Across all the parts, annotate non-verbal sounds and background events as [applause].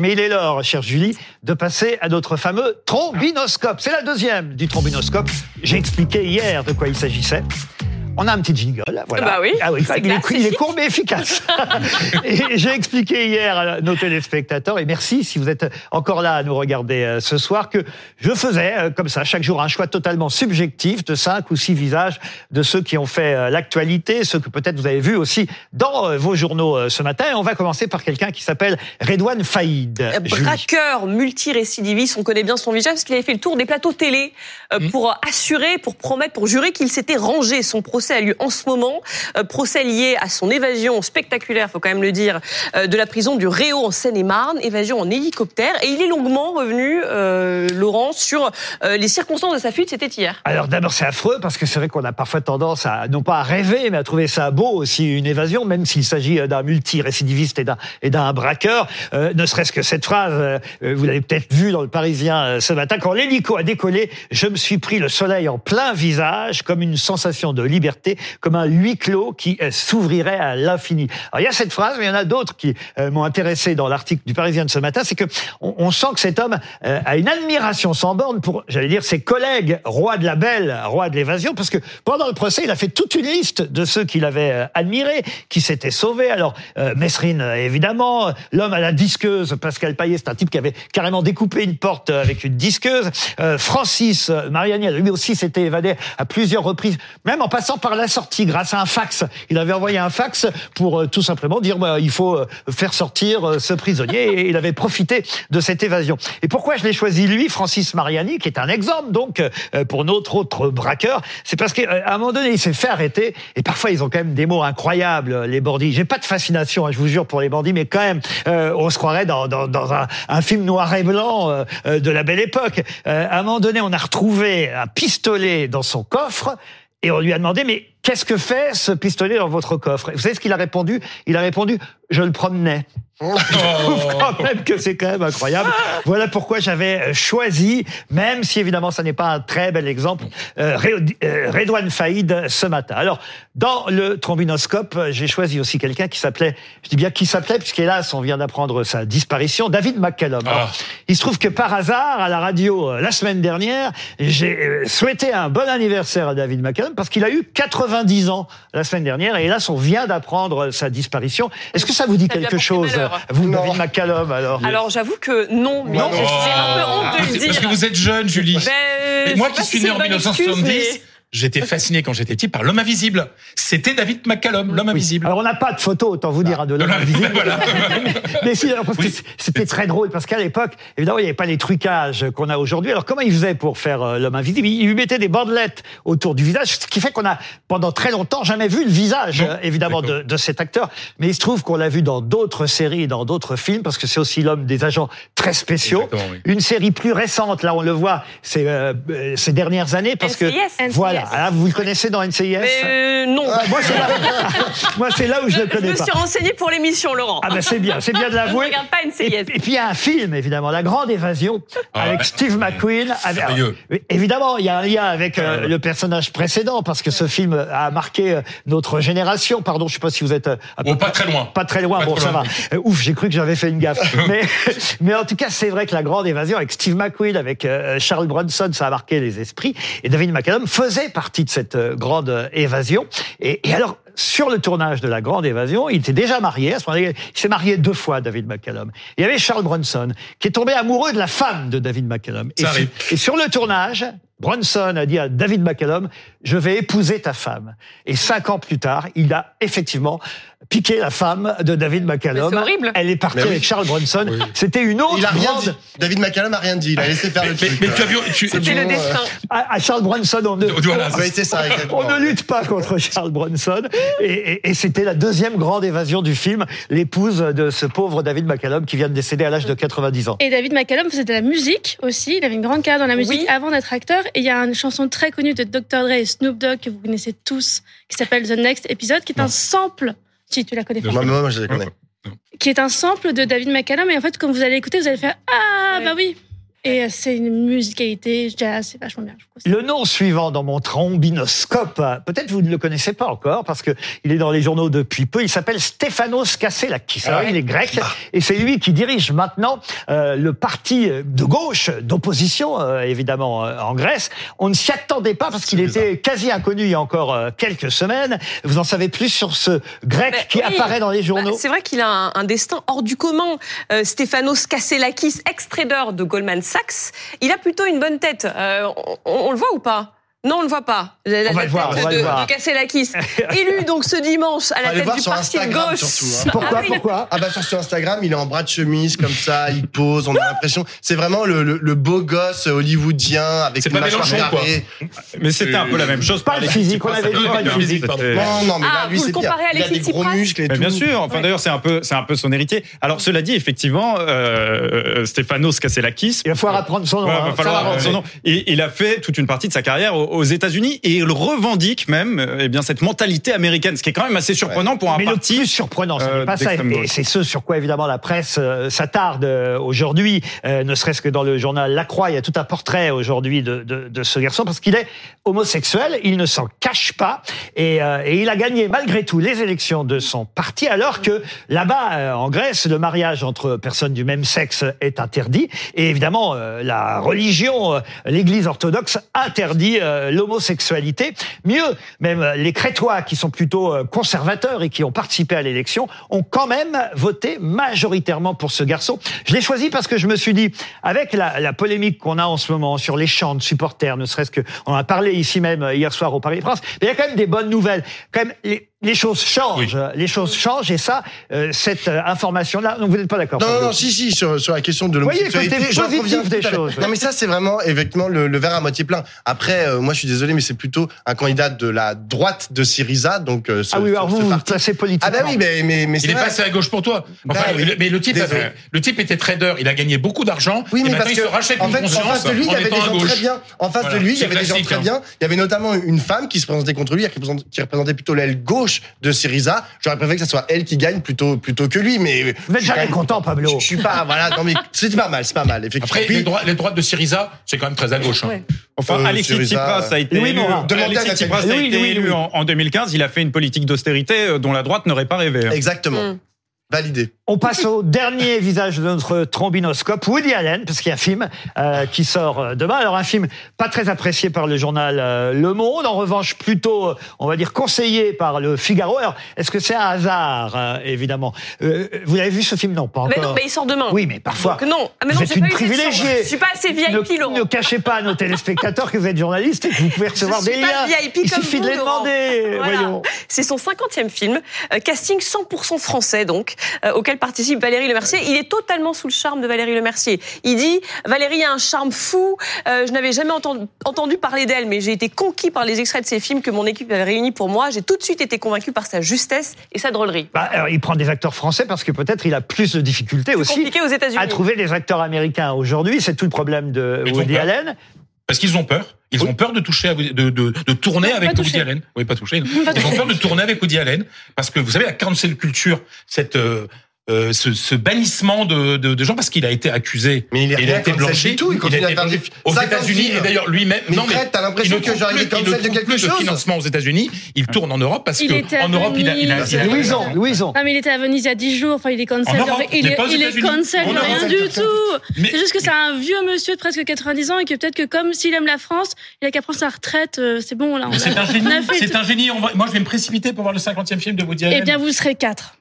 Mais il est l'heure, chère Julie, de passer à notre fameux trombinoscope. C'est la deuxième du trombinoscope. J'ai expliqué hier de quoi il s'agissait. On a un petit jingle, voilà. Bah oui, ah oui il, est, classique. il est court mais efficace. [laughs] et j'ai expliqué hier à nos téléspectateurs, et merci si vous êtes encore là à nous regarder euh, ce soir, que je faisais euh, comme ça chaque jour un choix totalement subjectif de cinq ou six visages de ceux qui ont fait euh, l'actualité, ceux que peut-être vous avez vus aussi dans vos journaux ce matin. Et on va commencer par quelqu'un qui s'appelle Redouane Faïd. Braqueur multirécidiviste, on connaît bien son visage parce qu'il avait fait le tour des plateaux télé Mmh. pour assurer, pour promettre, pour jurer qu'il s'était rangé. Son procès a lieu en ce moment, euh, procès lié à son évasion spectaculaire, faut quand même le dire, euh, de la prison du Réau en Seine-et-Marne, évasion en hélicoptère. Et il est longuement revenu, euh, Laurent, sur euh, les circonstances de sa fuite. C'était hier. Alors d'abord c'est affreux parce que c'est vrai qu'on a parfois tendance à non pas à rêver mais à trouver ça beau aussi une évasion même s'il s'agit d'un multirécidiviste et d'un braqueur ne serait-ce que cette phrase vous l'avez peut-être vu dans le Parisien ce matin quand l'hélico a décollé je me suis pris le soleil en plein visage comme une sensation de liberté comme un huis clos qui euh, s'ouvrirait à l'infini. Alors il y a cette phrase mais il y en a d'autres qui euh, m'ont intéressé dans l'article du Parisien de ce matin c'est que on, sent que cet homme euh, a une admiration sans borne pour j'allais dire ses collègues rois de la belle, rois de l'évasion, parce que pendant le procès, il a fait toute une liste de ceux qu'il avait admirés, qui s'étaient sauvés. Alors, euh, évidemment, l'homme à la disqueuse, Pascal Payet, c'est un type qui avait carrément découpé une porte avec une disqueuse. Francis Mariani, lui aussi s'était évadé à plusieurs reprises, même en passant par la sortie grâce à un fax. Il avait envoyé un fax pour euh, tout simplement dire bah, il faut euh, faire sortir euh, ce prisonnier et il avait profité de cette évasion. Et pourquoi je l'ai choisi lui, Francis Mariani, qui est un exemple donc pour notre autre braqueur, c'est parce qu'à un moment donné il s'est fait arrêter et parfois ils ont quand même des mots incroyables les bandits. J'ai pas de fascination, hein, je vous jure pour les bandits, mais quand même on se croirait dans, un, film noir et blanc de la belle époque. À un moment donné on a retrouvé un pistolet dans son coffre et on lui a demandé mais qu'est-ce que fait ce pistolet dans votre coffre? Et Vous savez ce qu'il a répondu? Il a répondu je le promenais. [laughs] Je trouve quand même que c'est quand même incroyable. Voilà pourquoi j'avais choisi, même si évidemment ça n'est pas un très bel exemple, euh, euh, Redouane Faïd ce matin. Alors, dans le trombinoscope, euh, j'ai choisi aussi quelqu'un qui s'appelait, je dis bien qui s'appelait, puisqu'hélas, on vient d'apprendre sa disparition, David McCallum. Alors, il se trouve que par hasard, à la radio, euh, la semaine dernière, j'ai euh, souhaité un bon anniversaire à David McCallum, parce qu'il a eu 90 ans la semaine dernière, et hélas, on vient d'apprendre sa disparition. Est-ce que ça vous dit Ça quelque chose, malheur. vous, Non. David McCallum, alors? Alors j'avoue que non, mais Non. j'ai un peu honte de le C'est dire. parce que vous êtes jeune, Julie. Ben, moi qui suis né en une bonne excuse, 1970, j'étais fasciné quand j'étais petit par l'homme invisible. C'était David McCallum, l'homme invisible. Alors on n'a pas de photo, autant vous dire, hein, de l'homme invisible. [laughs] Voilà. [laughs] Mais si, alors, parce que c'était très drôle, parce qu'à l'époque, évidemment, il n'y avait pas les trucages qu'on a aujourd'hui. Alors comment il faisait pour faire euh, l'homme invisible? Il lui mettait des bandelettes autour du visage, ce qui fait qu'on a, pendant très longtemps, jamais vu le visage, Non. euh, évidemment, de, cet acteur. Mais il se trouve qu'on l'a vu dans d'autres séries, dans d'autres films, parce que c'est aussi l'homme des agents très spéciaux. Oui. Une série plus récente, là, on le voit, c'est euh, euh, ces dernières années, parce que NCIS. voilà, Ah, vous le connaissez dans NCIS Mais euh, non. Ah, Moi, c'est là, [laughs] moi, c'est là où je le je connais me pas. suis renseigné pour l'émission, Laurent. Ah ben c'est bien, c'est bien de Je ne l'avouer. [laughs] regarde pas NCIS. Et, et puis il y a un film évidemment, La Grande Évasion, Ah, avec. Steve McQueen. Avec, Sérieux alors, évidemment, il y a un lien avec euh, le personnage précédent parce que ce film a marqué euh, notre génération. Pardon, je sais pas si vous êtes euh, à peu Bon, pas très loin. pas très loin, Pas bon ça loin. va. Euh, ouf, j'ai cru que j'avais fait une gaffe. [laughs] mais, mais en tout cas, c'est vrai que la grande évasion avec Steve McQueen, avec euh, Charles Bronson, ça a marqué les esprits. Et David McCallum faisait partie de cette euh, grande euh, évasion. Et, et alors, sur le tournage de la grande évasion, il était déjà marié. À ce moment-là, il s'est marié deux fois, David McCallum. Il y avait Charles Bronson, qui est tombé amoureux de la femme de David McCallum. Et sur le tournage, Bronson a dit à David McCallum, je vais épouser ta femme. Et cinq ans plus tard, il a effectivement piqué la femme de David McCallum. C'est horrible. Elle est partie oui. avec Charles Bronson. C'était une autre Il a rien grande... dit. David McCallum a rien dit. Il a laissé faire le Mais, truc. mais tu as vu, tu, C'était tu- le bon, destin. À, à Charles Bronson, on ne, [laughs] Voilà, ça. exactement. on ne lutte pas contre Charles Bronson. Et, et- et c'était la deuxième grande évasion du film, l'épouse de ce pauvre David McCallum qui vient de décéder à l'âge de 90 ans. Et David McCallum faisait de la musique aussi. Il avait une grande carrière dans la musique Oui. avant d'être acteur. Et il y a une chanson très connue de Dr. Dre et Snoop Dogg que vous connaissez tous, qui s'appelle The Next Episode, qui est un sample. Si, tu la connais pas. Moi, moi, moi, je les connais. Qui est un sample de David McCallum. Et en fait, quand vous allez écouter, vous allez faire Ah, Ouais. bah oui. Et euh, c'est une musicalité jazz, c'est vachement bien. je. Le nom suivant dans mon trombinoscope, peut-être vous ne le connaissez pas encore parce que il est dans les journaux depuis peu. Il s'appelle Stéphanos Kasselakis. Alors il est grec et c'est lui qui dirige maintenant euh, le parti de gauche d'opposition, euh, évidemment euh, en Grèce. On ne s'y attendait pas parce qu'il était quasi inconnu il y a encore euh, quelques semaines. Vous en savez plus sur ce grec Mais qui oui, apparaît dans les bah, journaux. c'est vrai qu'il a un, un destin hors du commun. Euh, Stéphanos Kasselakis, ex-trader de Goldman Sachs, il a plutôt une bonne tête. Euh, on le voit ou pas? Non, on le voit pas. La, la On va le voir, tête on va de, le voir. de Kasselakis. Élu [laughs] donc ce dimanche à la tête du sur parti de Instagram, gauche. surtout, hein. Pourquoi Ah oui, Pourquoi Ah bah sur, sur Instagram, il est en bras de chemise comme ça, il pose, on a l'impression, c'est vraiment le, le, le beau gosse hollywoodien avec une pas mâchoire carrée. Mais c'était un peu la même chose. Pas le physique, on avait dit pas le physique. Non, non, mais Ah, là, lui, c'est à Il a Alexis des gros muscles et Mais tout. bien sûr. Enfin d'ailleurs c'est un peu c'est un peu son héritier. Alors cela dit effectivement euh, Stéphanos Kasselakis. Il va falloir apprendre son nom. Hein. va Ça falloir apprendre son nom. Et il a fait toute une partie de sa carrière aux- États-Unis et il revendique même euh, eh bien cette mentalité américaine, ce qui est quand même assez surprenant pour un Mais le parti. plus surprenant, ce euh, n'est pas ça, et c'est ce sur quoi évidemment la presse euh, s'attarde aujourd'hui, ne serait-ce que dans le journal La Croix, il y a tout un portrait aujourd'hui de, de, de ce garçon, parce qu'il est homosexuel, il ne s'en cache pas, et, et il a gagné malgré tout les élections de son parti, alors que là-bas, en Grèce, le mariage entre personnes du même sexe est interdit, et évidemment, la religion, l'Église orthodoxe interdit euh, l'homosexualité. Mieux, même euh, les Crétois, qui sont plutôt euh, conservateurs et qui ont participé à l'élection, ont quand même voté majoritairement pour ce garçon. Je l'ai choisi parce que je me suis dit, avec la, la polémique qu'on a en ce moment sur les chants de supporters, ne serait-ce que, on en a parlé ici même hier soir au Paris France, mais il y a quand même des bonnes nouvelles. Quand même, les, les choses changent, les choses changent, et ça, euh, cette euh, information-là, donc vous n'êtes pas d'accord Non, non, non, si, si, sur, sur la question de Voyez le l'homosexualité. côté positif des choses. Non, mais ça, c'est vraiment, effectivement, le, le verre à moitié plein. Après, euh, moi, je suis désolé, mais c'est plutôt un candidat de la droite de Syriza, donc, euh, ce, Ah oui, alors ce- vous, vous placez politiquement. Ah bah oui, mais, mais, mais Il c'est est vrai. passé à gauche pour toi. Enfin, Bah oui. mais le type, le type était trader. Il a gagné beaucoup d'argent. Oui, et mais maintenant parce il que, se rachète en fait, en face de lui, il y avait des gens très bien. En face de lui, il y avait des gens très hein. bien. Il y avait notamment une femme qui se présentait contre lui, qui représentait plutôt l'aile gauche de Syriza. J'aurais préféré que ce soit elle qui gagne plutôt, plutôt que lui, mais. Vous êtes je suis jamais quand même- content, Pablo. Je, je suis pas, voilà, non, mais c'est pas mal, c'est pas mal, effectivement. Après, Puis, les, droits, les droites de Syriza, c'est quand même très à gauche. hein. Ouais. Enfin, Euh, Alexis Syriza, Tsipras a été élu, Louis, été élu en, en 2015. Il a fait une politique d'austérité euh, dont la droite n'aurait pas rêvé. hein. Exactement. Mm. Validé. On passe au dernier [laughs] visage de notre trombinoscope, Woody Allen, parce qu'il y a un film euh, qui sort euh, demain. Alors un film pas très apprécié par le journal euh, Le Monde, en revanche plutôt, on va dire, conseillé par le Figaro. Alors, est-ce que c'est un hasard, euh, évidemment? Euh, Vous avez vu ce film? Non, pas Mais encore. non, mais il sort demain. Oui, mais parfois. Donc non. Ah, mais vous non, êtes j'ai une privilégiée. Je suis pas assez VIP, ne, Laurent. ne cachez pas à nos téléspectateurs que vous êtes journaliste et que vous pouvez recevoir suis des pas liens. VIP Il comme suffit vous, de les Laurent. demander. Voilà. Voyons. C'est son 50e film, euh, casting 100% français donc, euh, auquel participe Valérie Lemercier. Il est totalement sous le charme de Valérie Lemercier. Il dit Valérie a un charme fou. euh, je n'avais jamais entendu, entendu parler d'elle, mais j'ai été conquis par les extraits de ses films que mon équipe avait réunis pour moi. J'ai tout de suite été convaincu par sa justesse et sa drôlerie. Bah, alors, il prend des acteurs français parce que peut-être il a plus de difficultés aussi aux à trouver des acteurs américains aujourd'hui. C'est tout le problème de Woody. Allen. Parce qu'ils ont peur. Ils ont peur de toucher, à Woody- de, de, de tourner Non, avec Woody toucher. Allen. Oui, pas toucher. [laughs] Ils ont peur de tourner avec Woody Allen parce que vous savez la cancel culture, cette euh, euh, ce, ce bannissement de, de, de gens parce qu'il a été accusé. Mais il est rien a été blanchi. tout, il continue a à faire aux 50 États-Unis et d'ailleurs lui-même. Mais non, Fred, t'as l'impression il que il il ne cancel de quelque plus chose. financement aux États-Unis. Il tourne en Europe parce Il que en Europe il a, il a, Venise. il a- Louison, Louison. Ah mais il était à Venise il y a 10 jours, enfin il est cancel, En Europe, il mais est, il est cancel rien Europe. du tout. Mais- C'est juste que c'est un vieux monsieur de presque 90 ans et que peut-être que comme s'il aime la France, il a qu'à prendre sa retraite, euh, c'est bon là. Mais c'est un génie. C'est un génie. Moi, je vais me précipiter pour voir le 50e film de Woody Allen. Eh bien vous serez quatre.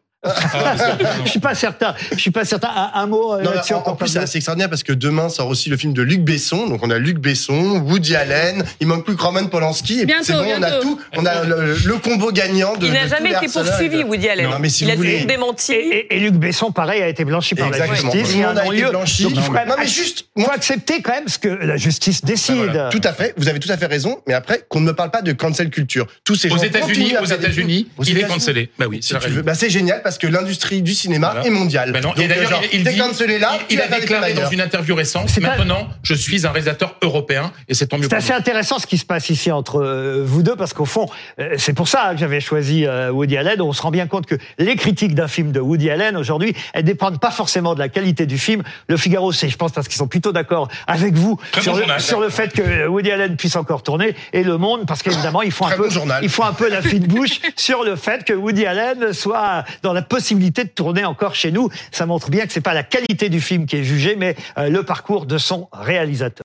Je suis pas certain. Je suis pas certain. Un, un mot euh, Non, en, plus, c'est assez extraordinaire parce que demain sort aussi le film de Luc Besson. Donc on a Luc Besson, Woody Allen, il manque plus que Roman Polanski. Et Bientôt, c'est bon, on a tout. On a le, le combo gagnant de. Il de n'a jamais été poursuivi, Woody Allen. Non, mais si il vous a voulez- toujours démenti. Et, et- et Luc Besson, pareil, a été blanchi par la justice. Tout Il a un monde a été blanchi. Donc il faut Non, même mais juste, faut moi- accepter quand même ce que la justice décide. voilà. Tout à fait, vous avez tout à fait raison, mais après qu'on ne me parle pas de cancel culture. Tous ces Aux États-Unis, aux États-Unis, il est États-Unis. cancellé. Bah oui. Bah, c'est génial parce parce que l'industrie du cinéma Voilà. est mondiale. Ben non. Donc, et d'ailleurs, genre, il, il là, a déclaré dans une interview récente, C'est pas- maintenant, je suis un réalisateur européen, et c'est tant mieux C'est assez nous. intéressant ce qui se passe ici entre euh, vous deux, parce qu'au fond, euh, c'est pour ça que j'avais choisi euh, Woody Allen. On se rend bien compte que les critiques d'un film de Woody Allen aujourd'hui, elles dépendent pas forcément de la qualité du film. Le Figaro, c'est, je pense, parce qu'ils sont plutôt d'accord avec vous Très sur, bon le, journal. sur le fait que Woody Allen puisse encore tourner, et Le Monde, parce qu'évidemment, ils font un peu, journal. ils font un peu la fine [laughs] bouche sur le fait que Woody Allen soit dans la possibilité de tourner encore chez nous. Ça montre bien que c'est pas la qualité du film qui est jugée, mais euh, le parcours de son réalisateur.